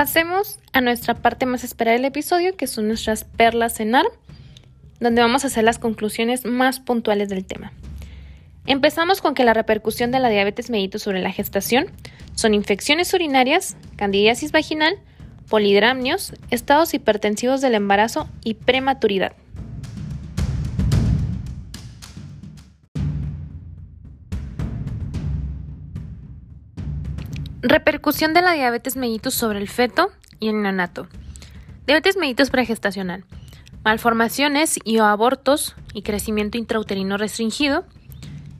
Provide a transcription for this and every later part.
Pasemos a nuestra parte más esperada del episodio, que son nuestras perlas cenar, donde vamos a hacer las conclusiones más puntuales del tema. Empezamos con que la repercusión de la diabetes mellitus sobre la gestación son infecciones urinarias, candidiasis vaginal, polidramnios, estados hipertensivos del embarazo y prematuridad. Repercusión de la diabetes mellitus sobre el feto y el neonato. Diabetes mellitus pregestacional. Malformaciones y abortos y crecimiento intrauterino restringido.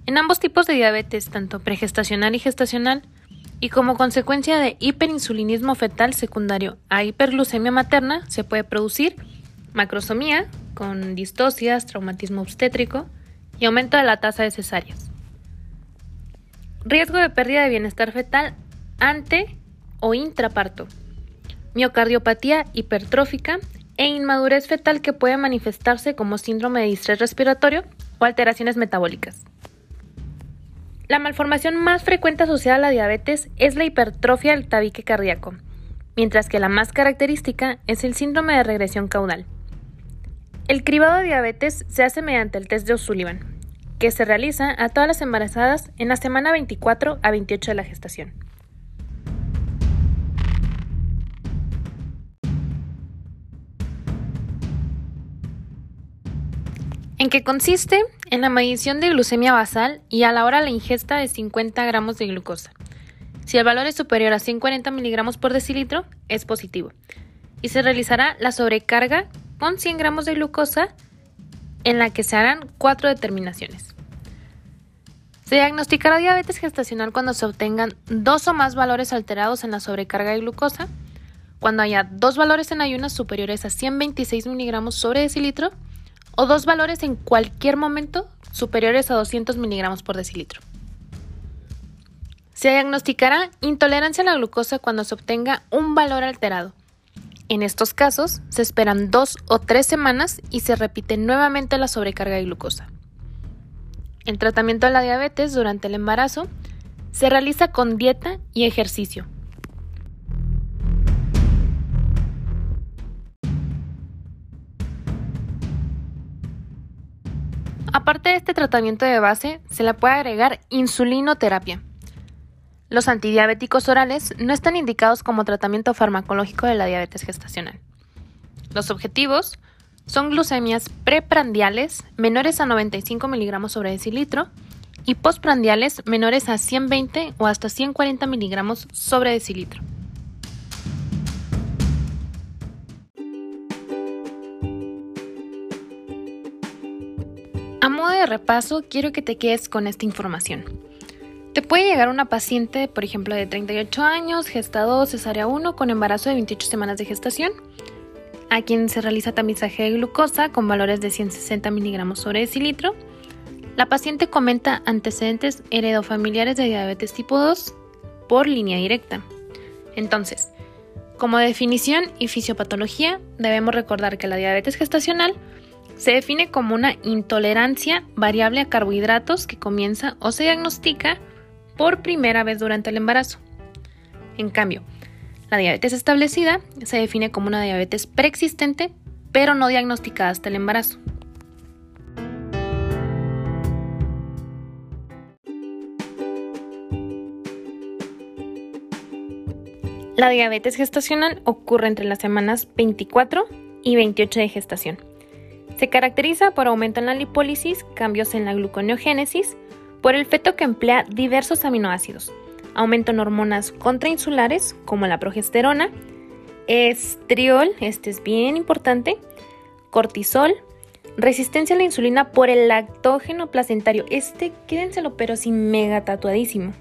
En ambos tipos de diabetes, tanto pregestacional y gestacional, y como consecuencia de hiperinsulinismo fetal secundario a hiperglucemia materna, se puede producir macrosomía con distocias, traumatismo obstétrico y aumento de la tasa de cesáreas. Riesgo de pérdida de bienestar fetal ante o intraparto, miocardiopatía hipertrófica e inmadurez fetal que puede manifestarse como síndrome de distrés respiratorio o alteraciones metabólicas. La malformación más frecuente asociada a la diabetes es la hipertrofia del tabique cardíaco, mientras que la más característica es el síndrome de regresión caudal. El cribado de diabetes se hace mediante el test de O'Sullivan, que se realiza a todas las embarazadas en la semana 24 a 28 de la gestación. ¿En qué consiste? En la medición de glucemia basal y a la hora la ingesta de 50 gramos de glucosa. Si el valor es superior a 140 miligramos por decilitro, es positivo. Y se realizará la sobrecarga con 100 gramos de glucosa en la que se harán cuatro determinaciones. Se diagnosticará diabetes gestacional cuando se obtengan dos o más valores alterados en la sobrecarga de glucosa, cuando haya dos valores en ayunas superiores a 126 miligramos sobre decilitro o dos valores en cualquier momento superiores a 200 miligramos por decilitro. Se diagnosticará intolerancia a la glucosa cuando se obtenga un valor alterado. En estos casos, se esperan dos o tres semanas y se repite nuevamente la sobrecarga de glucosa. El tratamiento de la diabetes durante el embarazo se realiza con dieta y ejercicio, Aparte de este tratamiento de base, se le puede agregar insulinoterapia. Los antidiabéticos orales no están indicados como tratamiento farmacológico de la diabetes gestacional. Los objetivos son glucemias preprandiales menores a 95 miligramos sobre decilitro y postprandiales menores a 120 o hasta 140 miligramos sobre decilitro. De repaso, quiero que te quedes con esta información. Te puede llegar una paciente, por ejemplo, de 38 años, gesta 2, cesárea 1, con embarazo de 28 semanas de gestación, a quien se realiza tamizaje de glucosa con valores de 160 miligramos sobre decilitro. La paciente comenta antecedentes heredofamiliares de diabetes tipo 2 por línea directa. Entonces, como definición y fisiopatología, debemos recordar que la diabetes gestacional se define como una intolerancia variable a carbohidratos que comienza o se diagnostica por primera vez durante el embarazo. En cambio, la diabetes establecida se define como una diabetes preexistente pero no diagnosticada hasta el embarazo. La diabetes gestacional ocurre entre las semanas 24 y 28 de gestación. Se caracteriza por aumento en la lipólisis, cambios en la gluconeogénesis, por el feto que emplea diversos aminoácidos, aumento en hormonas contrainsulares como la progesterona, estriol, este es bien importante, cortisol, resistencia a la insulina por el lactógeno placentario, este quédenselo pero sin mega tatuadísimo,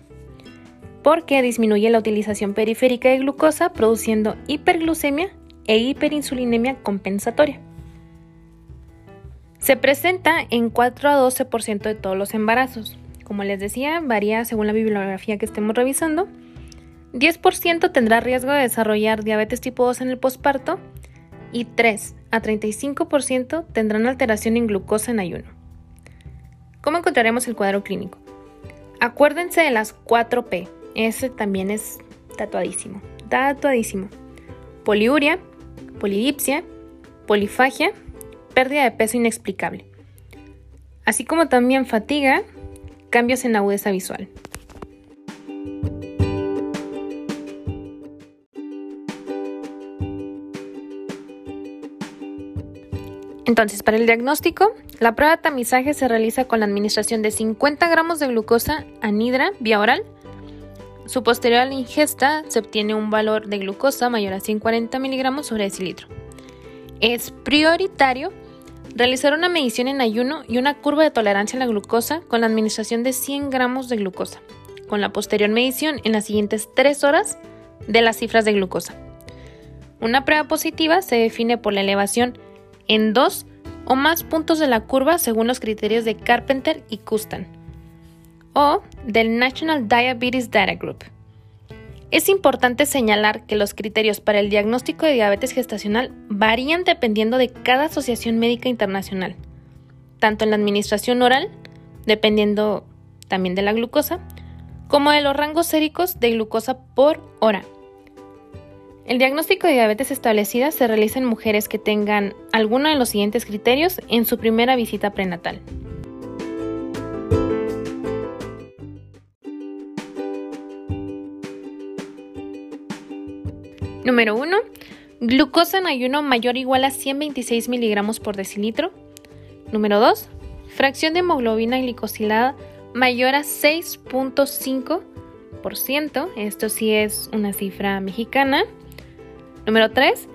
porque disminuye la utilización periférica de glucosa produciendo hiperglucemia e hiperinsulinemia compensatoria. Se presenta en 4 a 12% de todos los embarazos. Como les decía, varía según la bibliografía que estemos revisando. 10% tendrá riesgo de desarrollar diabetes tipo 2 en el posparto y 3 a 35% tendrán alteración en glucosa en ayuno. ¿Cómo encontraremos el cuadro clínico? Acuérdense de las 4P. Ese también es tatuadísimo. Tatuadísimo. poliuria, polidipsia, polifagia, pérdida de peso inexplicable, así como también fatiga, cambios en agudeza visual. Entonces, para el diagnóstico, la prueba de tamizaje se realiza con la administración de 50 gramos de glucosa anhidra vía oral. Su posterior ingesta se obtiene un valor de glucosa mayor a 140 miligramos sobre decilitro. Es prioritario realizar una medición en ayuno y una curva de tolerancia a la glucosa con la administración de 100 gramos de glucosa, con la posterior medición en las siguientes 3 horas de las cifras de glucosa. Una prueba positiva se define por la elevación en dos o más puntos de la curva según los criterios de Carpenter y Custan o del National Diabetes Data Group. Es importante señalar que los criterios para el diagnóstico de diabetes gestacional varían dependiendo de cada asociación médica internacional, tanto en la administración oral, dependiendo también de la glucosa, como de los rangos séricos de glucosa por hora. El diagnóstico de diabetes establecida se realiza en mujeres que tengan alguno de los siguientes criterios en su primera visita prenatal. Número 1. Glucosa en ayuno mayor o igual a 126 miligramos por decilitro. Número 2. Fracción de hemoglobina glicosilada mayor a 6.5%. Esto sí es una cifra mexicana. Número 3.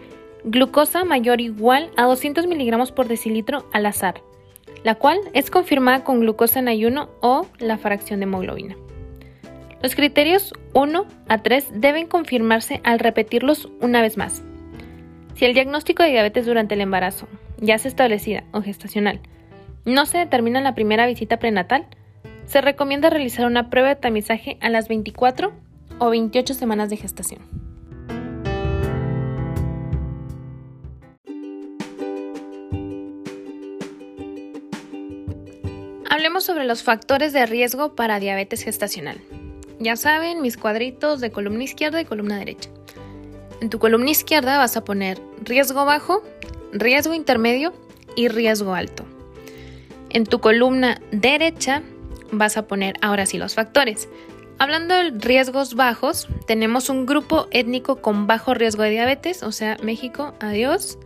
Glucosa mayor o igual a 200 miligramos por decilitro al azar, la cual es confirmada con glucosa en ayuno o la fracción de hemoglobina. Los criterios 1 a 3 deben confirmarse al repetirlos una vez más. Si el diagnóstico de diabetes durante el embarazo, ya sea establecida o gestacional, no se determina en la primera visita prenatal, se recomienda realizar una prueba de tamizaje a las 24 o 28 semanas de gestación. Hablemos sobre los factores de riesgo para diabetes gestacional. Ya saben, mis cuadritos de columna izquierda y columna derecha. En tu columna izquierda vas a poner riesgo bajo, riesgo intermedio y riesgo alto. En tu columna derecha vas a poner ahora sí los factores. Hablando de riesgos bajos, tenemos un grupo étnico con bajo riesgo de diabetes, o sea, México, adiós.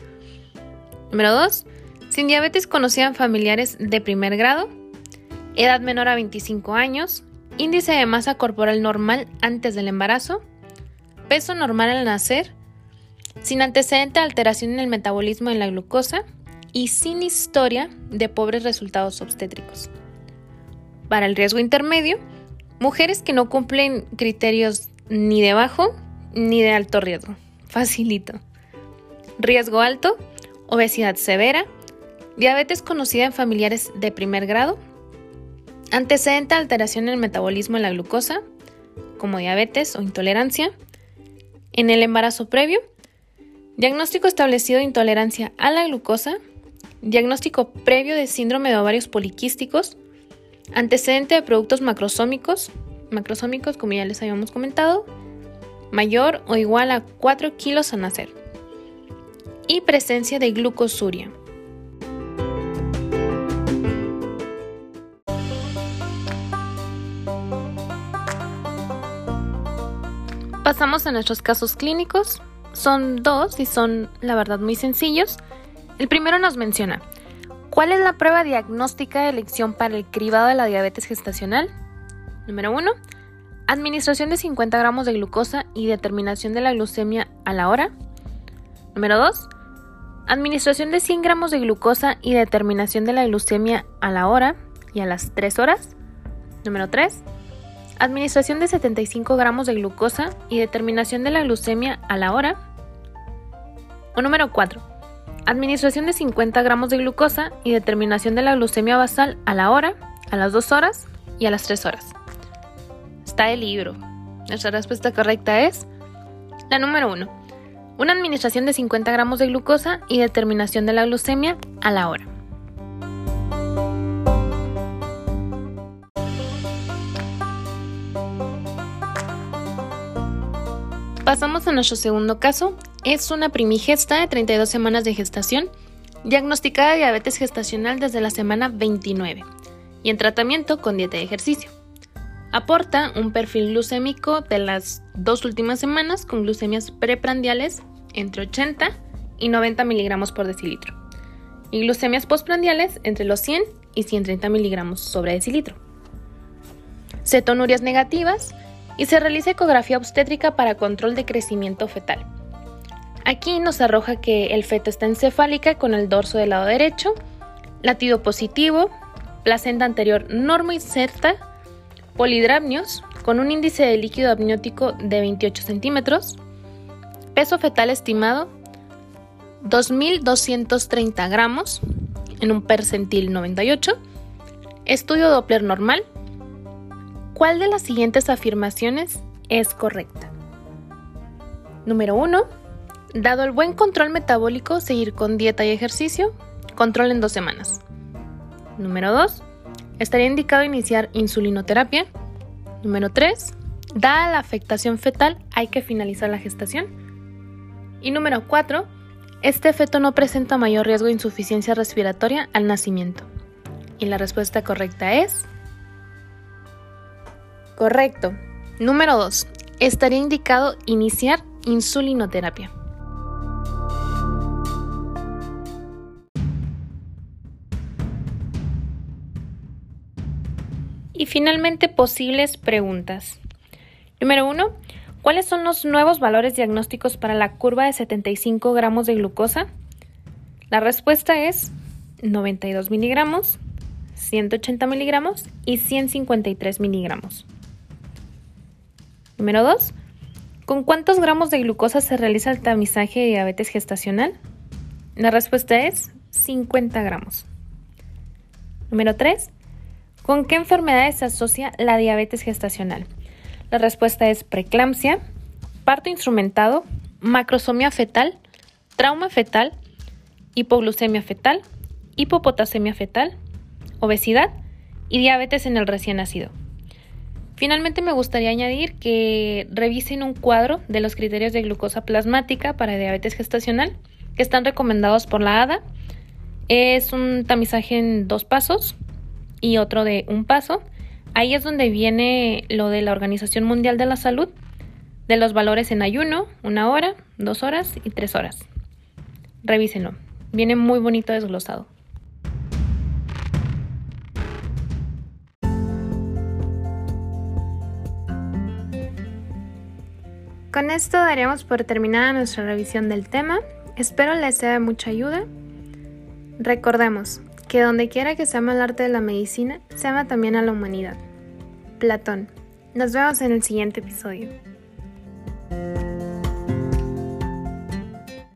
Número 2. Sin diabetes conocían familiares de primer grado edad menor a 25 años, índice de masa corporal normal antes del embarazo, peso normal al nacer, sin antecedente de alteración en el metabolismo de la glucosa y sin historia de pobres resultados obstétricos. Para el riesgo intermedio, mujeres que no cumplen criterios ni de bajo ni de alto riesgo. Facilito. Riesgo alto, obesidad severa, diabetes conocida en familiares de primer grado, Antecedente a alteración en el metabolismo de la glucosa, como diabetes o intolerancia. En el embarazo previo, diagnóstico establecido de intolerancia a la glucosa, diagnóstico previo de síndrome de ovarios poliquísticos, antecedente de productos macrosómicos, macrosómicos como ya les habíamos comentado, mayor o igual a 4 kilos a nacer, y presencia de glucosuria. Pasamos a nuestros casos clínicos. Son dos y son, la verdad, muy sencillos. El primero nos menciona, ¿cuál es la prueba diagnóstica de elección para el cribado de la diabetes gestacional? Número 1. Administración de 50 gramos de glucosa y determinación de la glucemia a la hora. Número 2. Administración de 100 gramos de glucosa y determinación de la glucemia a la hora y a las 3 horas. Número 3 Administración de 75 gramos de glucosa y determinación de la glucemia a la hora. O número 4. Administración de 50 gramos de glucosa y determinación de la glucemia basal a la hora, a las 2 horas y a las 3 horas. Está el libro. Nuestra respuesta correcta es la número 1. Una administración de 50 gramos de glucosa y determinación de la glucemia a la hora. Pasamos a nuestro segundo caso, es una primigesta de 32 semanas de gestación, diagnosticada diabetes gestacional desde la semana 29 y en tratamiento con dieta y ejercicio. Aporta un perfil glucémico de las dos últimas semanas con glucemias preprandiales entre 80 y 90 miligramos por decilitro y glucemias postprandiales entre los 100 y 130 miligramos sobre decilitro. Cetonurias negativas y se realiza ecografía obstétrica para control de crecimiento fetal. Aquí nos arroja que el feto está encefálica con el dorso del lado derecho, latido positivo, placenta anterior inserta, polidrapnios con un índice de líquido amniótico de 28 centímetros, peso fetal estimado 2.230 gramos en un percentil 98, estudio Doppler normal. ¿Cuál de las siguientes afirmaciones es correcta? Número 1. Dado el buen control metabólico, seguir con dieta y ejercicio, control en dos semanas. Número 2. Estaría indicado iniciar insulinoterapia. Número 3. Dada la afectación fetal, hay que finalizar la gestación. Y número 4. Este feto no presenta mayor riesgo de insuficiencia respiratoria al nacimiento. Y la respuesta correcta es... Correcto. Número 2. Estaría indicado iniciar insulinoterapia. Y finalmente, posibles preguntas. Número 1. ¿Cuáles son los nuevos valores diagnósticos para la curva de 75 gramos de glucosa? La respuesta es 92 miligramos, 180 miligramos y 153 miligramos. Número 2. ¿Con cuántos gramos de glucosa se realiza el tamizaje de diabetes gestacional? La respuesta es 50 gramos. Número 3. ¿Con qué enfermedades se asocia la diabetes gestacional? La respuesta es preeclampsia, parto instrumentado, macrosomía fetal, trauma fetal, hipoglucemia fetal, hipopotasemia fetal, obesidad y diabetes en el recién nacido. Finalmente me gustaría añadir que revisen un cuadro de los criterios de glucosa plasmática para diabetes gestacional que están recomendados por la ADA. Es un tamizaje en dos pasos y otro de un paso Ahí es donde viene lo de la Organización Mundial de la Salud, de los valores en ayuno, una hora, dos horas y tres horas. Revísenlo. Viene muy bonito desglosado. Con esto daríamos por terminada nuestra revisión del tema. Espero les sea de mucha ayuda. Recordemos que donde quiera que se ama el arte de la medicina, se ama también a la humanidad. Platón. Nos vemos en el siguiente episodio.